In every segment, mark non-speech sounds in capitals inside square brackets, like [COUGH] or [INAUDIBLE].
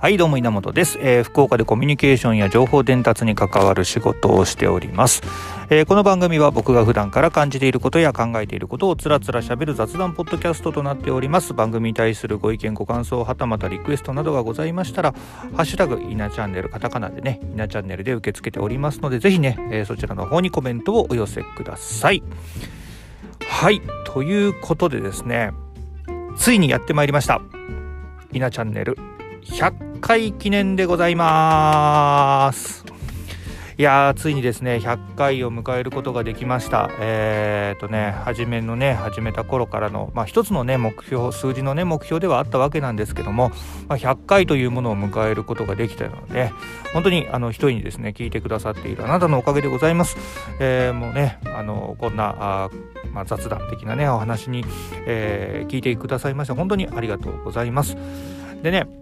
はいどうも稲本です、えー、福岡でコミュニケーションや情報伝達に関わる仕事をしております、えー、この番組は僕が普段から感じていることや考えていることをつらつらしゃべる雑談ポッドキャストとなっております。番組に対するご意見ご感想はたまたリクエストなどがございましたらハッシュタグ稲チャンネルカタカナでね稲チャンネルで受け付けておりますのでぜひね、えー、そちらの方にコメントをお寄せください。はいということでですねついにやってまいりました。稲チャンネル。100回記念でございます。いやーついにですね100回を迎えることができました。えー、っとね初めのね始めた頃からのまあ一つのね目標数字のね目標ではあったわけなんですけども、まあ、100回というものを迎えることができたので本当にあの一人にですね聞いてくださっているあなたのおかげでございます、えー、もうねあのこんなあまあ、雑談的なねお話に、えー、聞いてくださいまして本当にありがとうございます。でね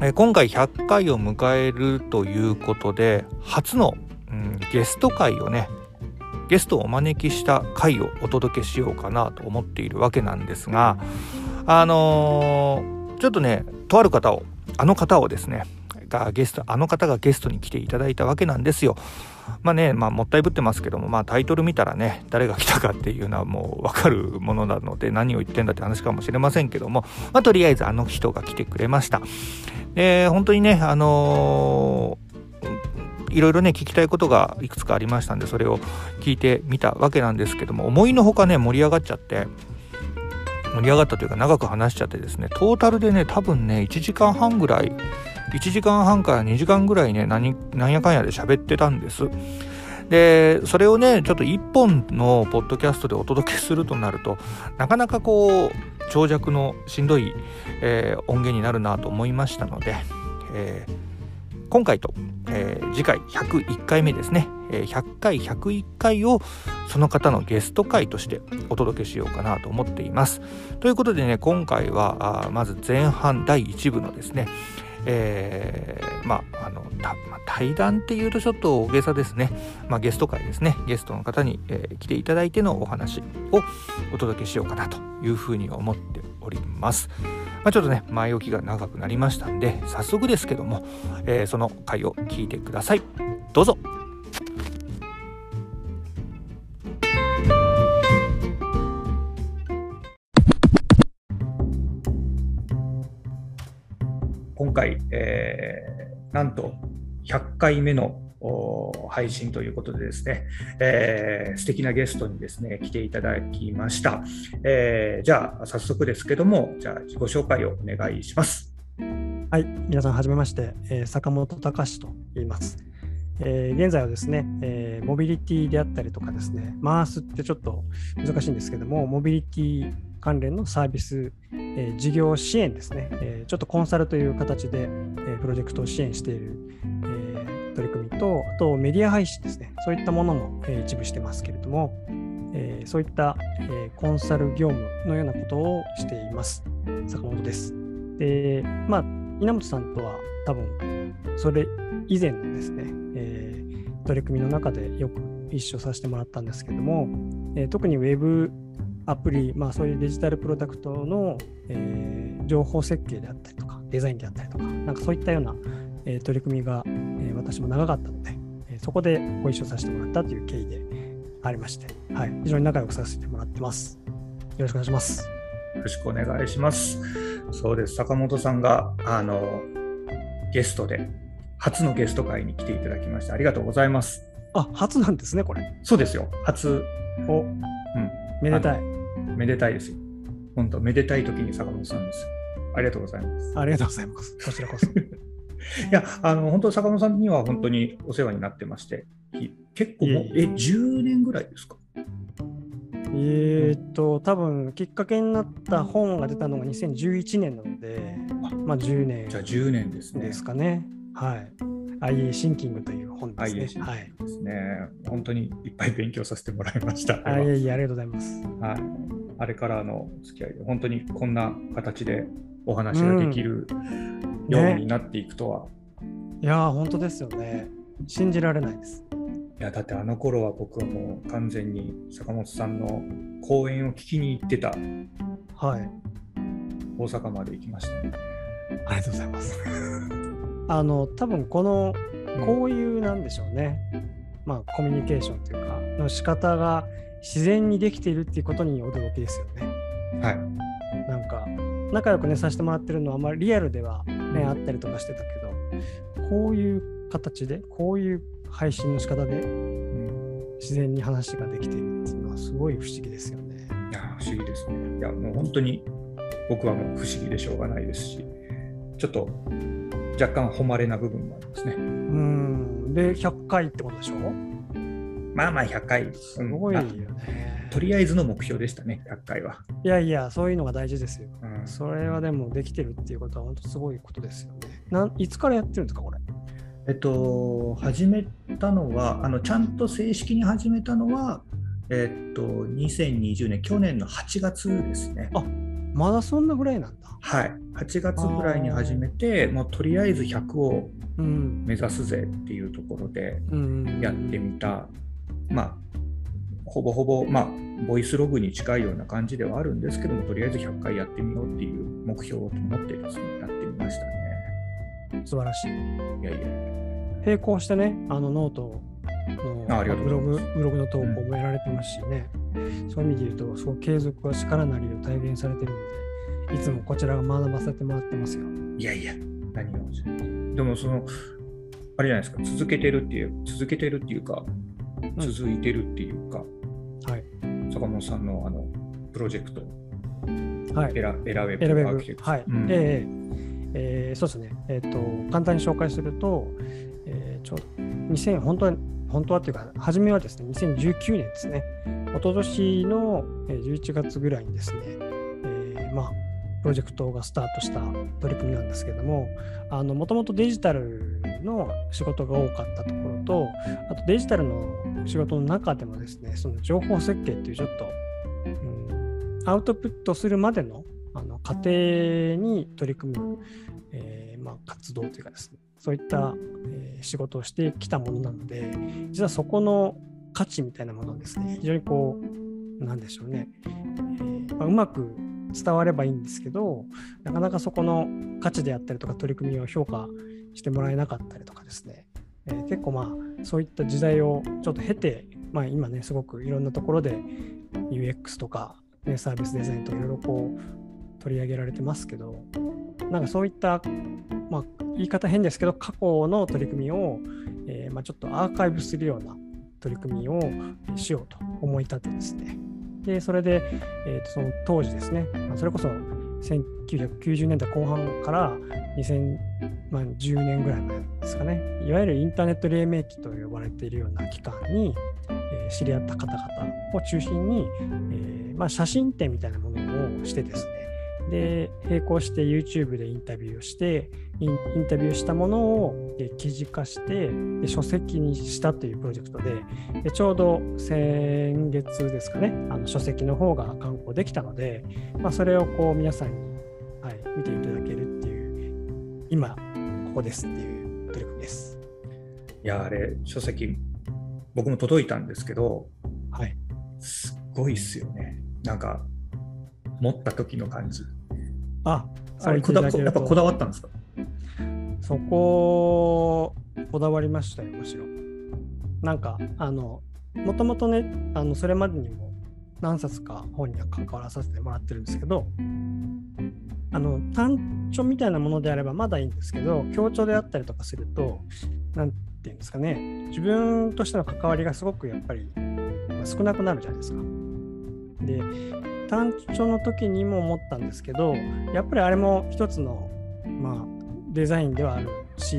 え今回100回を迎えるということで初の、うん、ゲスト会をねゲストをお招きした回をお届けしようかなと思っているわけなんですがあのー、ちょっとねとある方をあの方をですねがゲストあの方がゲストに来ていただいたわけなんですよ。まあね、まあ、もったいぶってますけども、まあ、タイトル見たらね誰が来たかっていうのはもう分かるものなので何を言ってんだって話かもしれませんけども、まあ、とりあえずあの人が来てくれました。で本当にねあのー、いろいろね聞きたいことがいくつかありましたんでそれを聞いてみたわけなんですけども思いのほかね盛り上がっちゃって盛り上がったというか長く話しちゃってですねトータルでね多分ね1時間半ぐらい1時間半から2時間ぐらいね何なんやかんやで喋ってたんです。でそれをねちょっと1本のポッドキャストでお届けするとなるとなかなかこう長尺のしんどい、えー、音源になるなと思いましたので、えー、今回と、えー、次回101回目ですね、え100回101回をその方のゲスト回としてお届けしようかなと思っています。ということでね今回はあまず前半第1部のですねえー、まああの、対談っていうとちょっと大げさですね、まあ、ゲスト会ですねゲストの方に、えー、来ていただいてのお話をお届けしようかなというふうに思っております。まあ、ちょっとね前置きが長くなりましたんで早速ですけども、えー、その回を聞いてください。どうぞなんと100回目の配信ということでですね、えー、素敵なゲストにですね来ていただきました、えー、じゃあ早速ですけどもじゃあ自己紹介をお願いします。はい皆さんはじめまして、えー、坂本隆と言います。えー、現在はですね、えー、モビリティであったりとかですね、マースってちょっと難しいんですけども、モビリティ関連のサービス、えー、事業支援ですね、えー、ちょっとコンサルという形で、えー、プロジェクトを支援している、えー、取り組みと、あとメディア配信ですね、そういったものも、えー、一部してますけれども、えー、そういった、えー、コンサル業務のようなことをしています。坂本です。で、まあ、稲本さんとは多分、それ以前のですね、えー、取り組みの中でよく一緒させてもらったんですけども、えー、特に Web アプリ、まあ、そういうデジタルプロダクトの、えー、情報設計であったりとか、デザインであったりとか、なんかそういったような、えー、取り組みが、えー、私も長かったので、えそこでご一緒させてもらったという経緯でありまして、はい、非常に仲良くさせてもらってます。よろしくお願いします。よろしくお願いします。そうです、坂本さんがあのゲストで、初のゲスト会に来ていただきまして、ありがとうございます。あ、初なんですね、これ。そうですよ、初。お、うん、めでたい。めでたいですよ。本当、めでたい時に坂本さんです。ありがとうございます。ありがとうございます。こちらこそ。[LAUGHS] いや、あの、本当、坂本さんには本当にお世話になってまして、結構もう、え、10年ぐらいですか？えっと、多分きっかけになった本が出たのが2011年なので、まあ10年。じゃあ10年ですね。ですかね。はい。IA シンキングという本ですね。ングですね、はい。本当にいっぱい勉強させてもらいました。あいえいえ、ありがとうございます。はい。あれからの付き合いで、本当にこんな形でお話ができるようになっていくとは。いや本当ですよね。信じられないです。いや、だってあの頃は僕はもう完全に坂本さんの講演を聞きに行ってた。はい。大阪まで行きましたね。ありがとうございます。あの多分このこういうなんでしょうね、まあコミュニケーションというかの仕方が自然にできているっていうことに驚きですよね。はい。なんか仲良くねさせてもらってるのはあんまりリアルではねあったりとかしてたけどこういう形でこういう配信の仕方で自然に話ができているっていうのはすごい不思議ですよね。いや不思議ですね。いやもう本当に僕はもう不思議でしょうがないですしちょっと若干誉れな部分もありますね。うんで100回ってことでしょ？まあまあ100回。すごいよね、うん、とりあえずの目標でしたね、100回は。いやいや、そういうのが大事ですよ。うん、それはでもできてるっていうことは本当すごいことですよね。なんいつからやってるんですか、これ？えっと、始めたのは、あのちゃんと正式に始めたのは、えっと、2020年、去年の8月ですね。あまだそんなぐらいなんだ。はい、8月ぐらいに始めて、もうとりあえず100を目指すぜっていうところでやってみた、まあ、ほぼほぼ、まあ、ボイスログに近いような感じではあるんですけども、とりあえず100回やってみようっていう目標を持ってですね、やってみましたね。素晴らしい。いやいや。並行してね、あのノートのブログブログの投稿もやられてますしね、うん、そういう意味で言うと、そう継続は力なりを体現されてるので、いつもこちらが学ばせてもらってますよ。いやいや、何がでもその、あれじゃないですか、続けてるっていう、続けてるっていうか、続いてるっていうか、うん、はい、坂本さんのあのプロジェクト、はい、エラエラウェブエラウェブ、はい、うん、えー、えー、そうですね、えーと、簡単に紹介すると、えー、ちょうど2000本当は本当はっていうか、初めはですね、2019年ですね、一昨年の11月ぐらいにですね、えー、まあ、プロジェクトがスタートした取り組みなんですけども、もともとデジタルの仕事が多かったところと、あとデジタルの仕事の中でもですね、その情報設計っていうちょっと、うん、アウトプットするまでのあの過程に取り組む、えー、まあ、活動というかですね、そういった、え、仕事をしてきたものなので、実はそこの価値みたいなものですね、非常にこう、なんでしょうね、えま、うまく伝わればいいんですけど、なかなかそこの価値であったりとか取り組みを評価してもらえなかったりとかですね、えー、結構まあそういった時代をちょっと経て、まあ、今ねすごくいろんなところで UX とか、ね、サービスデザインといろいろこう取り上げられてますけどなんかそういった、まあ、言い方変ですけど過去の取り組みを、えー、まあ、ちょっとアーカイブするような取り組みをしようと思い立ってですね。でそれで、えー、とその当時ですね、まあ、それこそ1990年代後半から2010年ぐらい前ですかね、いわゆるインターネット黎明期と呼ばれているような期間に、えー、知り合った方々を中心に、えーまあ、写真展みたいなものをしてですね、で、並行して YouTube でインタビューをしてイン、タビューしたものを記事化してで、書籍にしたというプロジェクトで、でちょうど先月ですかね、あの書籍の方が刊行できたので、まあ、それをこう皆さんに、はい、見ていただけるっていう、今、ここですっていう取り組みです。いや、あれ、書籍、僕も届いたんですけど、はい、すっごいっすよね。なんか、持った時の感じ。あ、あれこだやっぱこだわったんですか？そこ、こだわりましたよ、むしろ。なんか、あの、もともとね、あのそれまでにも何冊か本には関わらさせてもらってるんですけど、あの単調みたいなものであればまだいいんですけど、強調であったりとかすると、なんていうんですかね、自分としての関わりがすごくやっぱり少なくなるじゃないですか。で、単調の時にも思ったんですけどやっぱりあれも一つの、まあ、デザインではあるし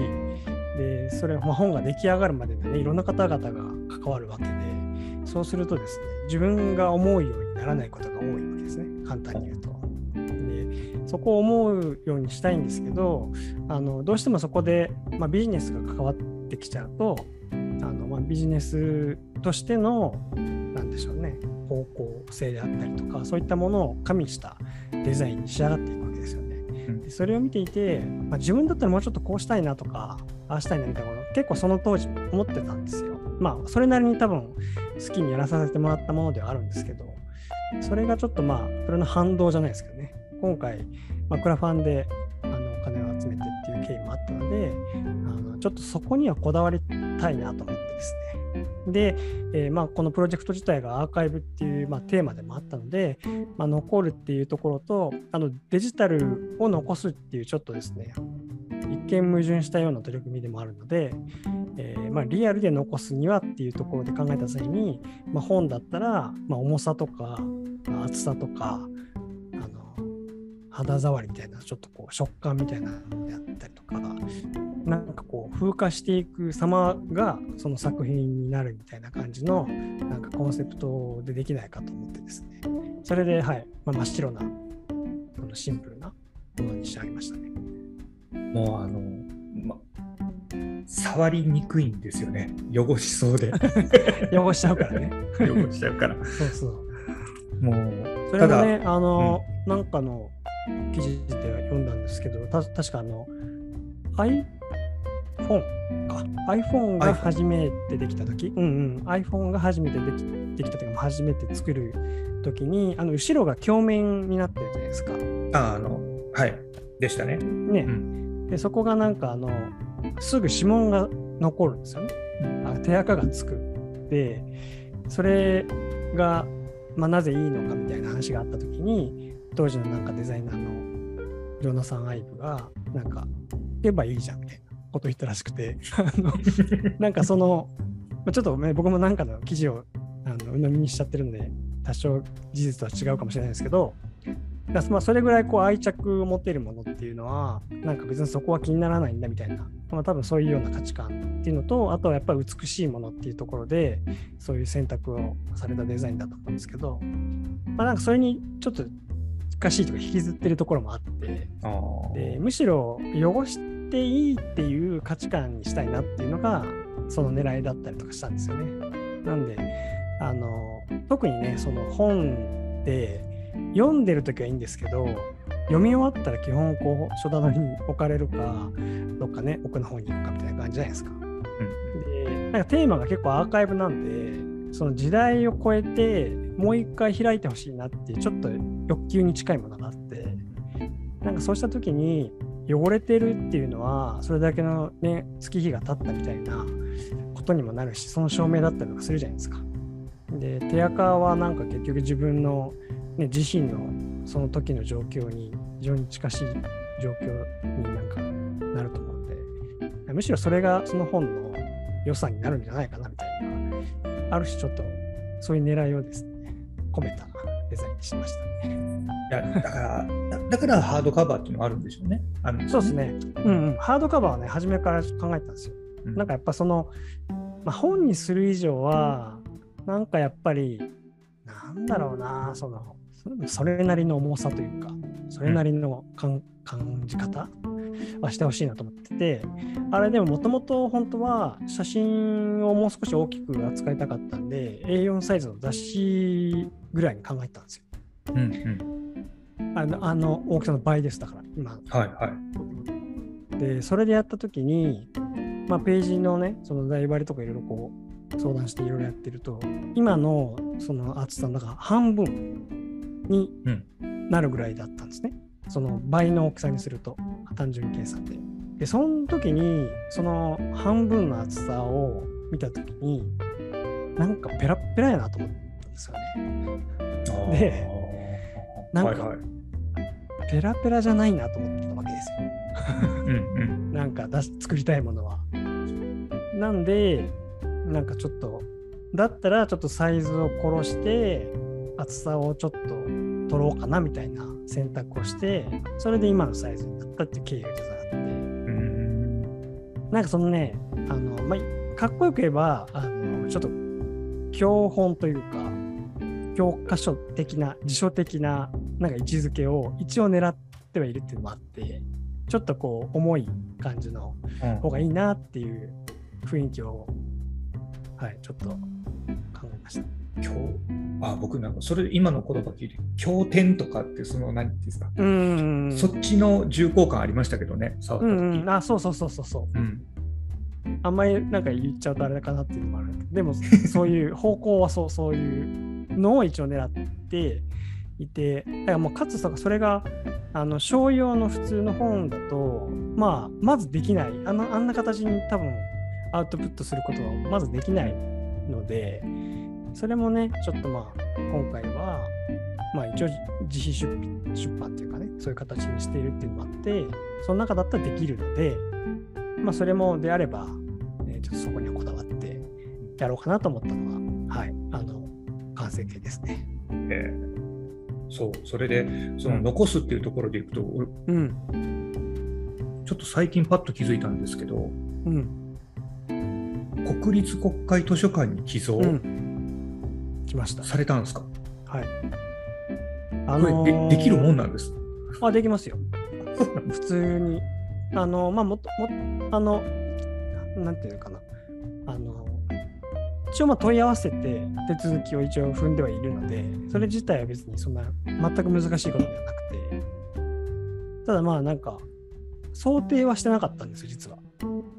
でそれ、ま、本が出来上がるまででねいろんな方々が関わるわけでそうするとですね自分が思うようにならないことが多いわけですね簡単に言うと。でそこを思うようにしたいんですけどあのどうしてもそこで、まあ、ビジネスが関わってきちゃうとあの、まあ、ビジネスとしての何でしょうね方向性であったりとかそういったものを加味したデザインに仕上がっていくわけですよね。でそれを見ていて、まあ、自分だったらもうちょっとこうしたいなとかああしたいなみたいなこと結構その当時思ってたんですよ。まあそれなりに多分好きにやらさせてもらったものではあるんですけどそれがちょっとまあそれの反動じゃないですけどね今回、まあ、クラファンであのお金を経緯もあったのであのちょっとそこにはこだわりたいなと思ってですねで、えー、まあ、このプロジェクト自体がアーカイブっていう、まあ、テーマでもあったので、まあ、残るっていうところとあのデジタルを残すっていうちょっとですね一見矛盾したような取り組みでもあるので、えー、まあ、リアルで残すにはっていうところで考えた際に、まあ、本だったら、ま重さとか、厚さとか肌触りみたいなちょっとこう食感みたいなのであったりとかなんかこう風化していく様がその作品になるみたいな感じのなんかコンセプトでできないかと思ってですね。それではい、まあ、真っ白なこのシンプルなものに仕上げましたね。もうあの、ま、触りにくいんですよね。汚しそうで。[LAUGHS] 汚しちゃうからね。[LAUGHS] 汚しちゃうから。そうそう。もうそれがねあの、うん、なんかの記事で読んだんですけどた確かあの iPhone か。iPhone が初めてできたとき、うんうん、iPhone が初めてできできたというか、初めて作るときに、あの後ろが鏡面になってるじゃないですか。ああの、はい、でしたね。ね、うん、でそこがなんかあの、すぐ指紋が残るんですよね。あ手垢がつく。で、それが、まあ、なぜいいのかみたいな話があったときに、当時のなんかデザイナーのジョナサン・アイブが、なんか、言えばいいじゃんみたいな。こと言ったらしくて [LAUGHS] なんかそのちょっと、ね、僕もなんかの記事をあの鵜呑みにしちゃってるんで多少事実とは違うかもしれないですけどだまあそれぐらいこう愛着を持てるものっていうのはなんか別にそこは気にならないんだみたいな、まあ、多分そういうような価値観っていうのとあとはやっぱり美しいものっていうところでそういう選択をされたデザインだと思うんですけど、まあ、なんかそれにちょっと難しいとか引きずってるところもあってでむしろ汚していいっていう価値観にしたいなっていうのがその狙いだったりとかしたんですよね。なんであの特にねその本で読んでる時はいいんですけど読み終わったら基本こう書棚に置かれるかどっかね奥の方に行くかみたいな感じじゃないですか。うん、でなんかテーマが結構アーカイブなんでその時代を超えてもう一回開いてほしいなっていうちょっと欲求に近いものがあってなんかそうした時に汚れてるっていうのはそれだけのね月日が経ったみたいなことにもなるしその証明だったりとかするじゃないですか。で手垢はなんか結局自分の、ね、自身のその時の状況に非常に近しい状況になんかなると思うんでむしろそれがその本の良さになるんじゃないかなみたいなある種ちょっとそういう狙いをですね込めたデザインにしましたね。いやだからだからハードカバーっていうのがあるんでしょうね。あるそうですね。うん、うん、ハードカバーはね、初めから考えたんですよ。うん、なんかやっぱその、まあ、本にする以上は、なんかやっぱり、なんだろうな、その、それなりの重さというか、それなりの感,、感じ方はしてほしいなと思ってて、あれでももともと本当は写真をもう少し大きく扱いたかったんで、A4 サイズの雑誌ぐらいに考えたんですよ。うんうんあのあの大きさの倍ですだから今。はいはい。でそれでやった時に、まあ、ページのねその台張りとかいろいろこう相談していろいろやってると今のその厚さの中半分になるぐらいだったんですね。うん、その倍の大きさにすると単純計算で。でその時にその半分の厚さを見た時になんかペラペラやなと思ったんですよね。でなんか、はいはい、ペラペラじゃないなと思ってたわけですよ。うんうん、なんか出作りたいものは。なんで、なんかちょっと、だったらちょっとサイズを殺して、厚さをちょっと取ろうかなみたいな選択をして、それで今のサイズになったっていう経緯が実はあって、んなんかそのね、あの、まあ、かっこよく言えば、あのちょっと教本というか、教科書的な、辞書的ななんか位置づけを一応狙ってはいるっていうのもあって、ちょっとこう重い感じの方がいいなっていう雰囲気を、はい、ちょっと考えました。今日あ僕なんかそれ今の言葉聞いて経典とかってその何ていうんですか？うん。そっちの重厚感ありましたけどね触った時、うんうん、あそうそうそうそうそう、うん、あんまりなんか言っちゃうとあれかなっていうのもある。でも [LAUGHS] そういう方向はそうそういうのを一応狙っていて、だからもうかつそれがあの商用の普通の本だと、まあ、まずできない。あの、あんな形に多分アウトプットすることはまずできないので、それもね、ちょっとまあ、今回は、まあ一応自費出出版っていうかね、そういう形にしているっていうのもあって、その中だったらできるので、まあそれもであれば、ね、ちょっとそこにはこだわってやろうかなと思ったのは、はい、あの、完成形ですね。えーそうそれでその残すっていうところでいくと、うん、ちょっと最近パッと気づいたんですけど、うん、国立国会図書館に寄贈、うん、来ました。されたんですか？はい。あのー、でできるもんなんです。あできますよ。[LAUGHS] 普通に。あのまあもっともあのなんていうのかな。あの一応まあ問い合わせて手続きを一応踏んではいるので、それ自体は別にそんな全く難しいことではなくて、ただまあなんか、想定はしてなかったんですよ、実は。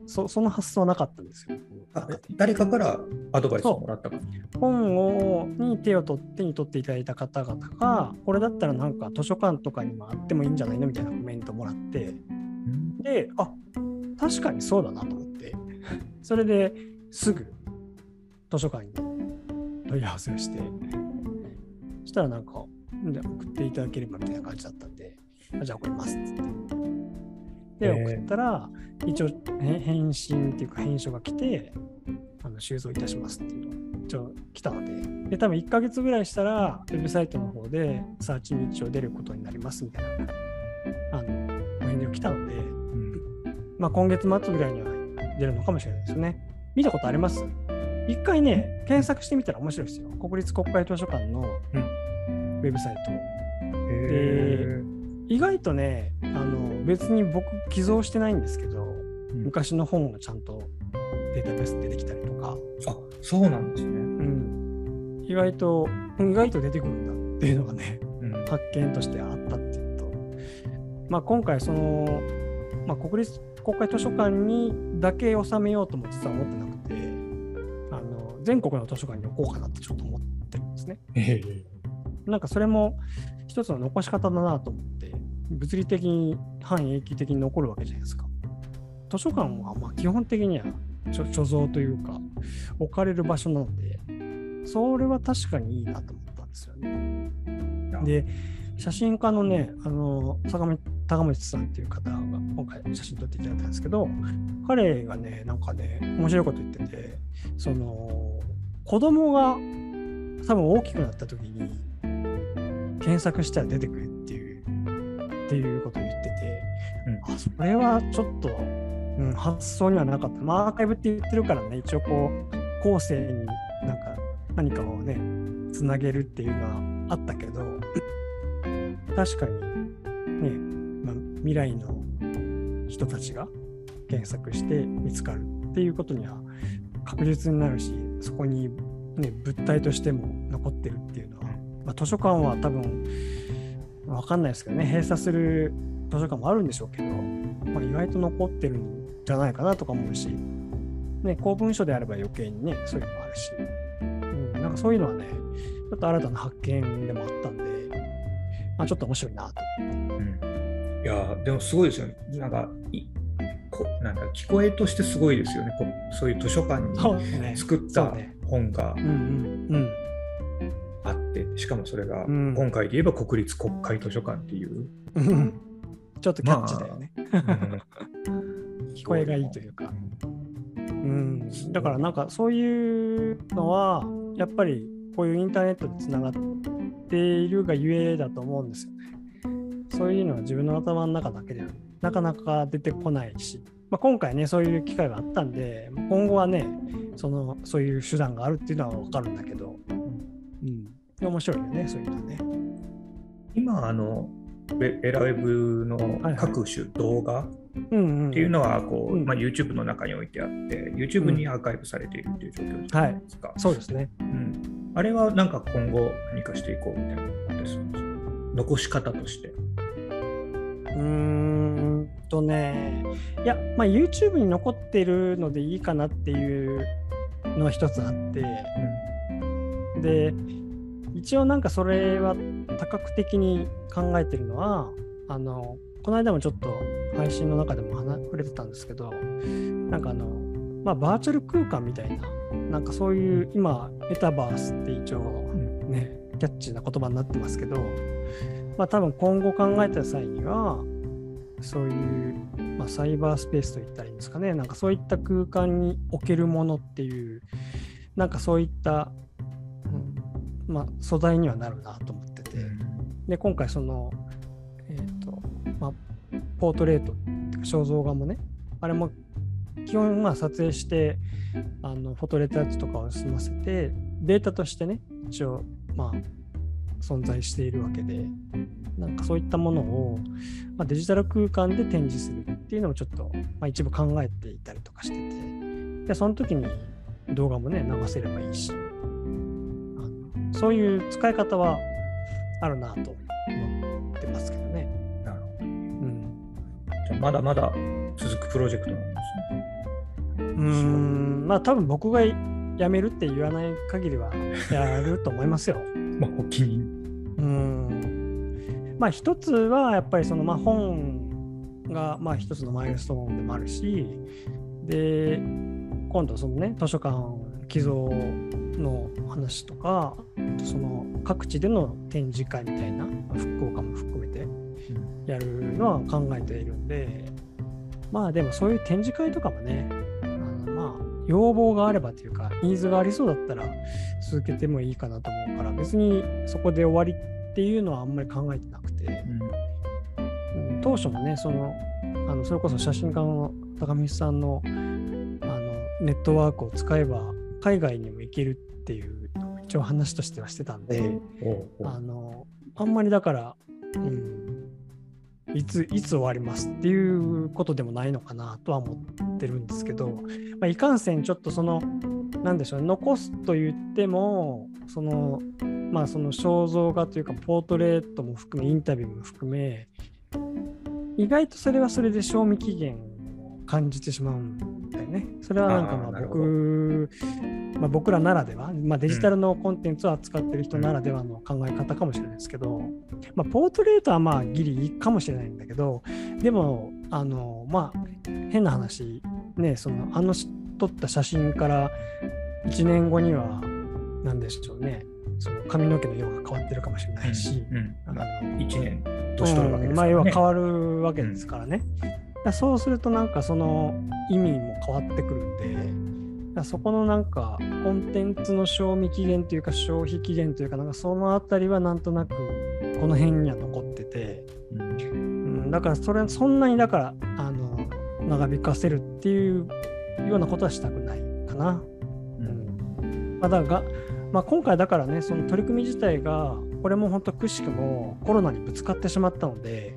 そその発想はなかったんですよ。誰かからアドバイスをもらったか。本をに手を取ってに取っていただいた方々が、これだったらなんか図書館とかにもあってもいいんじゃないのみたいなコメントもらって、で、あ確かにそうだなと思って、それですぐ図書館に問い合わせをして、そしたらなんか、送っていただければみたいな感じだったんで、あじゃあ送りますっつって。で、送ったら、一応返信っていうか返書が来て、あの収蔵いたしますっていうのが一応来たので、で、多分1ヶ月ぐらいしたら、ウェブサイトの方でサーチに一応出ることになりますみたいな、あの、お返事が来たので、うん、まあ今月末ぐらいには出るのかもしれないですね。見たことあります？一回ね、検索してみたら面白いですよ。国立国会図書館のウェブサイト。で、意外とね、あの別に僕、寄贈してないんですけど、うん、昔の本がちゃんとデータベース出てきたりとか。あそうなんですね。うん。意外と、意外と出てくるんだっていうのがね、うん、発見としてあったっていうと、まあ、今回、その、まあ、国立国会図書館にだけ収めようとも実は思ってな全国の図書館に置こうかなってちょっと思ってるんですね。えー、なんかそれも一つの残し方だなと思って、物理的に半永久的に残るわけじゃないですか。図書館はま基本的には所蔵というか置かれる場所なので、それは確かにいいなと思ったんですよね。で、写真家のね、あの坂本高持さんっていう方が今回写真撮っていただいたんですけど、彼がね、なんかね、面白いこと言ってて、その子供が多分大きくなった時に検索したら出てくるっていうっていうことを言ってて、うん、あそれはちょっと、うん、発想にはなかった。まあアーカイブって言ってるからね、一応こう後世になんか何かをね、つなげるっていうのはあったけど、確かにね、まあ、未来の人たちが検索して見つかるっていうことには確実になるしそこに、ね、物体としても残ってるっていうのは、まあ、図書館は多分分かんないですけどね閉鎖する図書館もあるんでしょうけど、まあ、意外と残ってるんじゃないかなとか思うし、ね、公文書であれば余計にねそういうのもあるし、うん、なんかそういうのはねちょっと新たな発見でもあったんで、まあ、ちょっと面白いなと思って。うん、いやでもすごいですよね。なんかこなんだ聞こえとしてすごいですよね。こそういう図書館に作った本があってしかもそれが今回で言えば国立国会図書館っていう、うん、ちょっとキャッチだよね、まあ [LAUGHS] 聞こえがいいというか、うん、だからなんかそういうのはやっぱりこういうインターネットでつながっているがゆえだと思うんですよねそういうのは自分の頭の中だけではなかなか出てこないし、まあ、今回ねそういう機会があったんで今後はねそのそういう手段があるっていうのは分かるんだけど、うん、面白いよねそういうのね。今あのエラウェブの各種動画っていうのはこう、まあ、YouTube の中に置いてあって YouTube にアーカイブされているという状況じゃないですか、はい、そうですね、うん、あれはなんか今後何かしていこうみたいなのです残し方としてうーんとね、いや、まあ、YouTube に残ってるのでいいかなっていうのは一つあって、うん、で、一応なんかそれは多角的に考えてるのはあのこの間もちょっと配信の中でも話触れてたんですけどなんかあのまあバーチャル空間みたいななんかそういう今メタバースって一応ねキャッチーな言葉になってますけどまあ多分今後考えた際にはそういう、まあ、サイバースペースといったらいいんですかね。なんかそういった空間におけるものっていうなんかそういったまあ、素材にはなるなと思ってて、で今回その、えーとまあ、ポートレート肖像画もねあれも基本まあ撮影してあのフォトレタッチとかを済ませてデータとしてね一応まあ存在しているわけでなんかそういったものを、まあ、デジタル空間で展示するっていうのもちょっと、まあ、一部考えていたりとかしててでその時に動画もね流せればいいしそういう使い方はあるなと思ってますけどね。なるほど。うん、じゃまだまだ続くプロジェクトなんですね。うん、まあ多分僕が辞めるって言わない限りはやると思いますよ。[LAUGHS] まあ、お気にうん。まあ一つはやっぱりそのまあ本がまあ一つのマイルストーンでもあるし、で、今度そのね、図書館寄贈の話とかその各地での展示会みたいな福岡も含めてやるのは考えているんで、まあでもそういう展示会とかもね要望があればというかニーズがありそうだったら続けてもいいかなと思うから別にそこで終わりっていうのはあんまり考えてなくて、うん、当初もねそのあのそれこそ写真家の高見さんのあのネットワークを使えば海外にも行けるっていう一応話としてはしてたんで、あのあんまりだから、うん、いついつ終わりますっていうことでもないのかなとは思ってるんですけど、まあ、いかんせんちょっとその何でしょうね残すと言ってもそのまあその肖像画というかポートレートも含めインタビューも含め意外とそれはそれで賞味期限を感じてしまうんね。それはなんかまあ僕まあ、僕らならでは、まあ、デジタルのコンテンツを扱ってる人ならではの考え方かもしれないですけど、まあ、ポートレートはまあギリいいかもしれないんだけどでもあのまあ変な話ねそのあの撮った写真から1年後には何でしょうねその髪の毛の色が変わってるかもしれないし、うんうん、あの1年年取るわけですから、ね、まあ、要は変わるわけですからね、うん、そうするとなんかその意味も変わってくるんでそこのなんかコンテンツの賞味期限というか消費期限というかなんかそのあたりはなんとなくこの辺には残ってて、うん、だからそれそんなにだからあの長引かせるっていうようなことはしたくないかな。うん。まあ、だが、まあ、今回だからねその取り組み自体がこれも本当くしくもコロナにぶつかってしまったので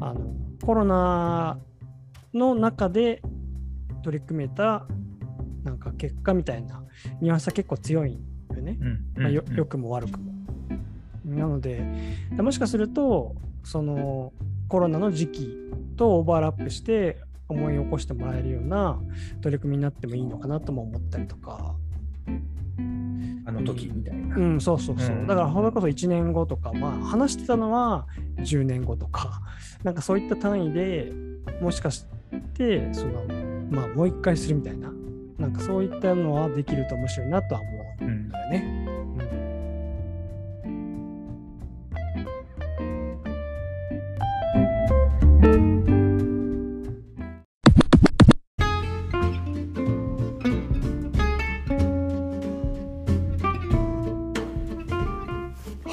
あのコロナの中で取り組めたなんか結果みたいなニュアンスは結構強いよね。まあ、よ良くも悪くも。なので、もしかすると、そのコロナの時期とオーバーラップして思い起こしてもらえるような取り組みになってもいいのかなとも思ったりとか。あの時みたいな。うん、そうそうそう。だから、それこそ1年後とか、まあ、話してたのは10年後とか、なんかそういった単位でもしかして、その、まあ、もう一回するみたいな。なんかそういったのはできると面白いなとは思うんだよね。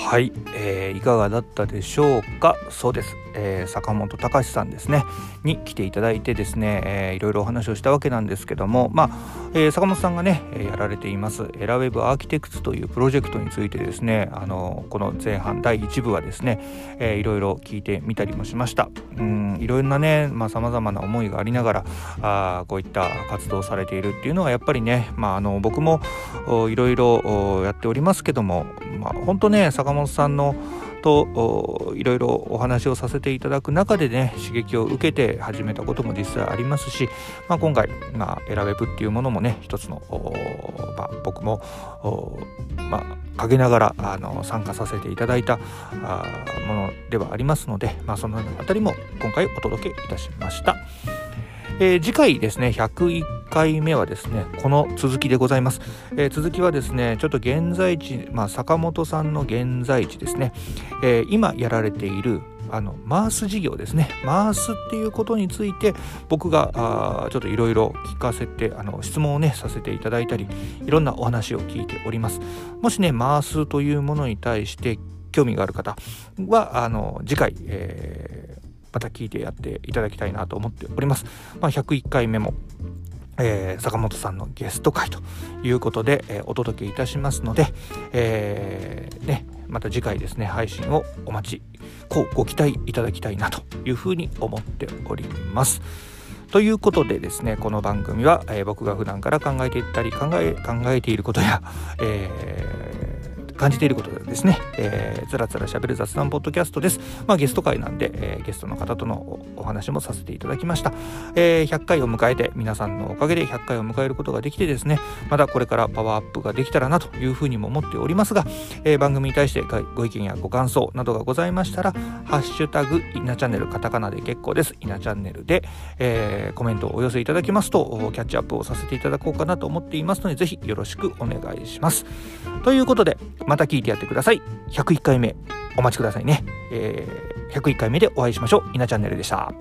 はい、えー、いかがだったでしょうか？そうです、えー、坂本隆さんですね。に来ていただいてですね、えー、いろいろお話をしたわけなんですけどもまあ、えー、坂本さんがねやられていますエラウェブアーキテクツというプロジェクトについてですねあのこの前半第1部はですね、えー、いろいろ聞いてみたりもしました。うんいろんなねさまざ、まな思いがありながらあこういった活動されているっていうのはやっぱりね、まあ、あの僕もいろいろやっておりますけども、まあ、本当ね坂本さんのといろいろお話をさせていただく中でね刺激を受けて始めたことも実際ありますし、まあ、今回、まあ、エラウェブっていうものもね一つの、まあ、僕もまあ、陰ながらあの参加させていただいたあものではありますので、まあ、その辺りも今回お届けいたしました。えー、次回ですね、101回目はですね、この続きでございます。えー、続きはですね、ちょっと現在地、まあ、坂本さんの現在地ですね、えー、今やられているあのマース事業ですねマースっていうことについて僕があちょっといろいろ聞かせてあの質問をねさせていただいたりいろんなお話を聞いておりますもしねマースというものに対して興味がある方はあの次回、えー、また聞いてやっていただきたいなと思っております。まあ、101回目もえー、坂本さんのゲスト会ということで、えー、お届けいたしますので、えー、ね、また次回ですね配信をお待ちこうご期待いただきたいなというふうに思っております。ということでですねこの番組は、え僕が普段から考えていったり考え考えていることや、え感じていることでですね、えー、つらつらしゃべる雑談ポッドキャストです。まあ、ゲスト会なんで、えー、ゲストの方とのお話もさせていただきました。えー、100回を迎えて、皆さんのおかげで100回を迎えることができてですね、またこれからパワーアップができたらなというふうにも思っておりますが、えー、番組に対してご意見やご感想などがございましたら、ハッシュタグ、イナチャンネル、カタカナで結構です。イナチャンネルで、えー、コメントをお寄せいただきますと、キャッチアップをさせていただこうかなと思っていますので、ぜひよろしくお願いします。ということで、また聞いてやってください。101回目お待ちくださいね。えー、101回目でお会いしましょう。稲チャンネルでした。